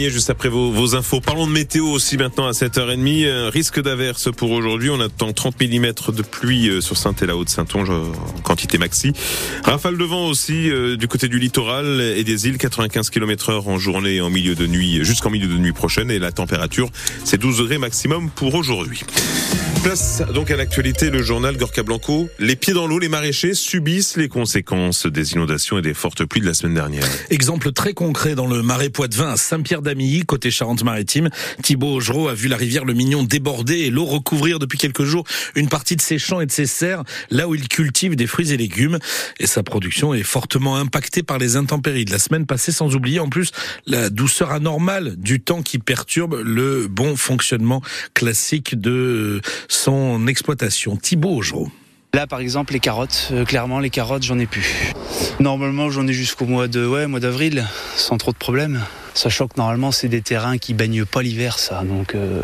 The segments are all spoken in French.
Juste après vos, vos, infos. Parlons de météo aussi maintenant à 7h30. Un risque d'averse pour aujourd'hui. On attend 30 mm de pluie euh, sur saint et la Haute-Saintonge en quantité maxi. Rafale de vent aussi euh, du côté du littoral et des îles. 95 km heure en journée et en milieu de nuit jusqu'en milieu de nuit prochaine. Et la température, c'est 12 degrés maximum pour aujourd'hui. Place donc à l'actualité, le journal Gorka Blanco. Les pieds dans l'eau, les maraîchers subissent les conséquences des inondations et des fortes pluies de la semaine dernière. Exemple très concret dans le marais Poitevin à Saint-Pierre-d'Amilly, côté Charente-Maritime. Thibaut Augereau a vu la rivière Le Mignon déborder et l'eau recouvrir depuis quelques jours une partie de ses champs et de ses serres, là où il cultive des fruits et légumes. Et sa production est fortement impactée par les intempéries de la semaine passée, sans oublier en plus la douceur anormale du temps qui perturbe le bon fonctionnement classique de son exploitation. Thibaut Augereau. Là, par exemple, les carottes, euh, clairement, les carottes, j'en ai plus. Normalement, j'en ai jusqu'au mois de, ouais, mois d'avril, sans trop de problèmes. Sachant que normalement, c'est des terrains qui baignent pas l'hiver, ça. Donc, euh,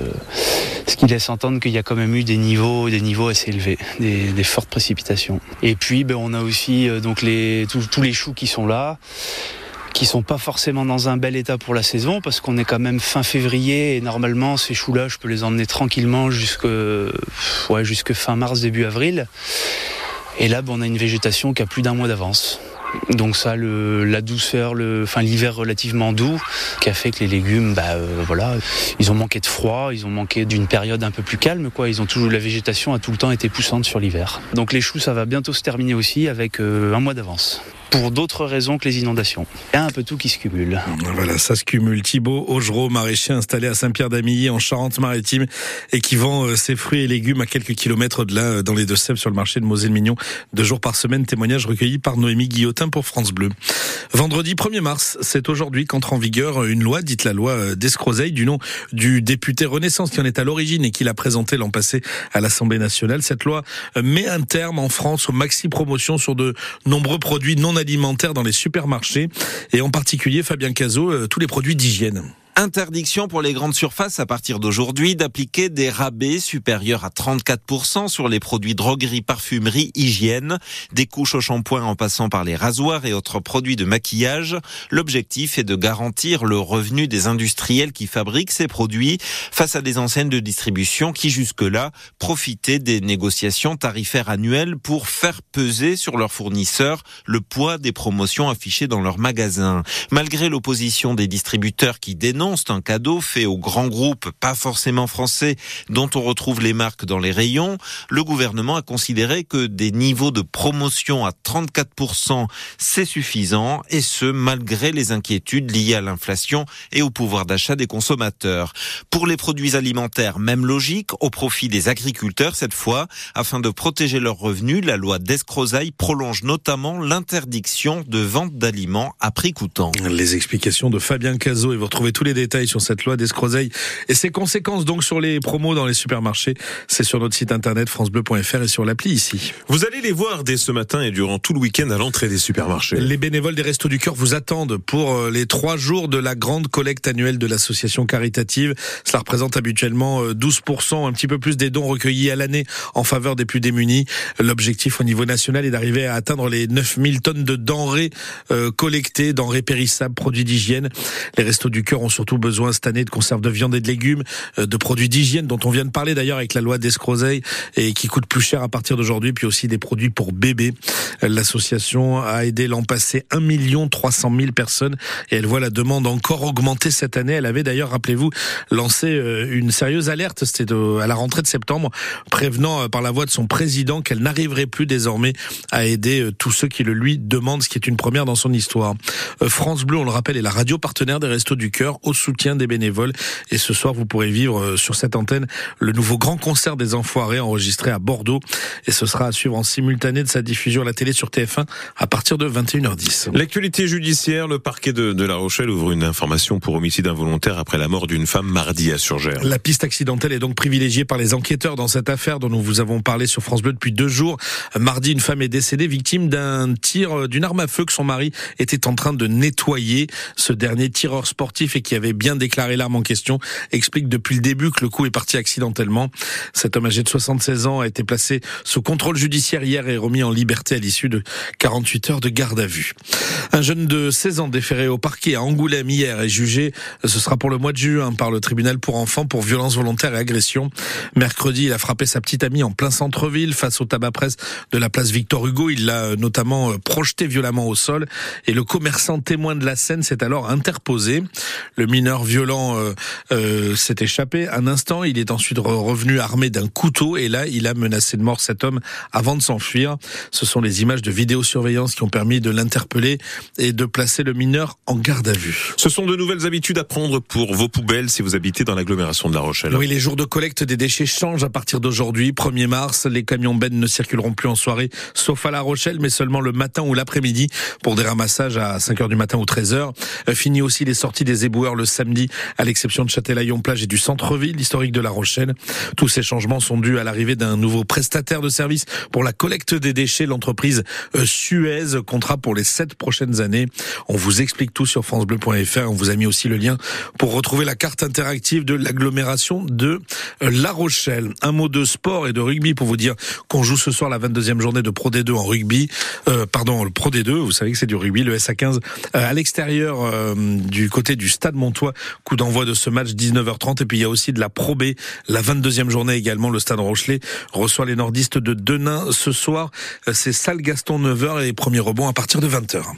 ce qui laisse entendre qu'il y a quand même eu des niveaux, des niveaux assez élevés, des, des fortes précipitations. Et puis, ben, on a aussi euh, donc les, tous les choux qui sont là qui sont pas forcément dans un bel état pour la saison parce qu'on est quand même fin février et normalement ces choux-là, je peux les emmener tranquillement jusque ouais, jusque fin mars début avril. Et là, ben, on a une végétation qui a plus d'un mois d'avance. Donc ça, la douceur, enfin l'hiver relativement doux, qui a fait que les légumes, bah euh, voilà, ils ont manqué de froid, ils ont manqué d'une période un peu plus calme, quoi. Ils ont toujours la végétation a tout le temps été poussante sur l'hiver. Donc les choux, ça va bientôt se terminer aussi avec euh, un mois d'avance pour d'autres raisons que les inondations. Il y a un peu tout qui se cumule. Voilà, ça se cumule. Thibaut Augereau, maraîcher installé à Saint-Pierre-d'Amilly en Charente-Maritime et qui vend euh, ses fruits et légumes à quelques kilomètres de là, euh, dans les Deux-Sèvres, sur le marché de Moselle-Mignon, deux jours par semaine. Témoignage recueilli par Noémie Guillotin pour France Bleu. Vendredi 1er mars, c'est aujourd'hui qu'entre en vigueur une loi, dite la loi d'Escrozeille, du nom du député Renaissance qui en est à l'origine et qui l'a présenté l'an passé à l'Assemblée nationale. Cette loi met un terme en France aux maxi-promotions sur de nombreux produits non alimentaires dans les supermarchés et en particulier, Fabien Cazot, euh, tous les produits d'hygiène. Interdiction pour les grandes surfaces à partir d'aujourd'hui d'appliquer des rabais supérieurs à 34% sur les produits droguerie, parfumerie, hygiène, des couches au shampoing en passant par les rasoirs et autres produits de maquillage. L'objectif est de garantir le revenu des industriels qui fabriquent ces produits face à des enseignes de distribution qui jusque-là profitaient des négociations tarifaires annuelles pour faire peser sur leurs fournisseurs le poids des promotions affichées dans leurs magasins. Malgré l'opposition des distributeurs qui dénoncent c'est un cadeau fait aux grands groupes, pas forcément français, dont on retrouve les marques dans les rayons. Le gouvernement a considéré que des niveaux de promotion à 34%, c'est suffisant, et ce, malgré les inquiétudes liées à l'inflation et au pouvoir d'achat des consommateurs. Pour les produits alimentaires, même logique, au profit des agriculteurs cette fois, afin de protéger leurs revenus, la loi d'Escrozaille prolonge notamment l'interdiction de vente d'aliments à prix coûtant. Les explications de Fabien Cazot et vous retrouvez tous les détails sur cette loi d'escroseille et ses conséquences donc sur les promos dans les supermarchés. C'est sur notre site internet francebleu.fr et sur l'appli ici. Vous allez les voir dès ce matin et durant tout le week-end à l'entrée des supermarchés. Les bénévoles des Restos du Cœur vous attendent pour euh, les trois jours de la grande collecte annuelle de l'association caritative. Cela représente habituellement 12%, euh, un petit peu plus des dons recueillis à l'année en faveur des plus démunis. L'objectif au niveau national est d'arriver à atteindre les 9000 tonnes de denrées euh, collectées, denrées périssables, produits d'hygiène. Les Restos du Cœur ont surtout besoin cette année de conserves de viande et de légumes, euh, de produits d'hygiène dont on vient de parler d'ailleurs avec la loi d'Escrozeille et qui coûte plus cher à partir d'aujourd'hui, puis aussi des produits pour bébés. L'association a aidé l'an passé 1 million 300 000 personnes et elle voit la demande encore augmenter cette année. Elle avait d'ailleurs, rappelez-vous, lancé euh, une sérieuse alerte, c'était à la rentrée de septembre, prévenant euh, par la voix de son président qu'elle n'arriverait plus désormais à aider tous ceux qui le lui demandent, ce qui est une première dans son histoire. France Bleu, on le rappelle, est la radio partenaire des Restos du Cœur au soutien des bénévoles. Et ce soir, vous pourrez vivre euh, sur cette antenne le nouveau grand concert des Enfoirés enregistré à Bordeaux. Et ce sera à suivre en simultané de sa diffusion à la télé sur TF1 à partir de 21h10. L'actualité judiciaire, le parquet de, de, La Rochelle ouvre une information pour homicide involontaire après la mort d'une femme mardi à Surgère. La piste accidentelle est donc privilégiée par les enquêteurs dans cette affaire dont nous vous avons parlé sur France Bleu depuis deux jours. Mardi, une femme est décédée victime d'un tir d'une arme à feu que son mari était en train de nettoyer. Ce dernier tireur sportif et qui avait avait bien déclaré l'arme en question, explique depuis le début que le coup est parti accidentellement. Cet homme âgé de 76 ans a été placé sous contrôle judiciaire hier et remis en liberté à l'issue de 48 heures de garde à vue. Un jeune de 16 ans déféré au parquet à Angoulême hier est jugé, ce sera pour le mois de juin, par le tribunal pour enfants pour violence volontaire et agression. Mercredi, il a frappé sa petite amie en plein centre-ville face au tabac presse de la place Victor Hugo. Il l'a notamment projeté violemment au sol et le commerçant témoin de la scène s'est alors interposé. Le mineur violent euh, euh, s'est échappé un instant. Il est ensuite revenu armé d'un couteau et là, il a menacé de mort cet homme avant de s'enfuir. Ce sont les images de vidéosurveillance qui ont permis de l'interpeller et de placer le mineur en garde à vue. Ce sont de nouvelles habitudes à prendre pour vos poubelles si vous habitez dans l'agglomération de La Rochelle. Oui, les jours de collecte des déchets changent à partir d'aujourd'hui. 1er mars, les camions bennes ne circuleront plus en soirée, sauf à La Rochelle, mais seulement le matin ou l'après-midi pour des ramassages à 5h du matin ou 13h. Euh, fini aussi les sorties des éboueurs le samedi, à l'exception de Châtelaillon-Plage et du centre-ville historique de La Rochelle. Tous ces changements sont dus à l'arrivée d'un nouveau prestataire de service pour la collecte des déchets, l'entreprise euh, Suez, contrat pour les sept prochaines années. On vous explique tout sur francebleu.fr. On vous a mis aussi le lien pour retrouver la carte interactive de l'agglomération de euh, La Rochelle. Un mot de sport et de rugby pour vous dire qu'on joue ce soir la 22e journée de Pro D2 en rugby. Euh, pardon, le Pro D2, vous savez que c'est du rugby, le SA15 euh, à l'extérieur du côté du Stade Coup d'envoi de ce match 19h30 et puis il y a aussi de la Pro B, la 22e journée également. Le Stade Rochelet reçoit les nordistes de Denain ce soir. C'est Salle Gaston 9h et premier rebond à partir de 20h.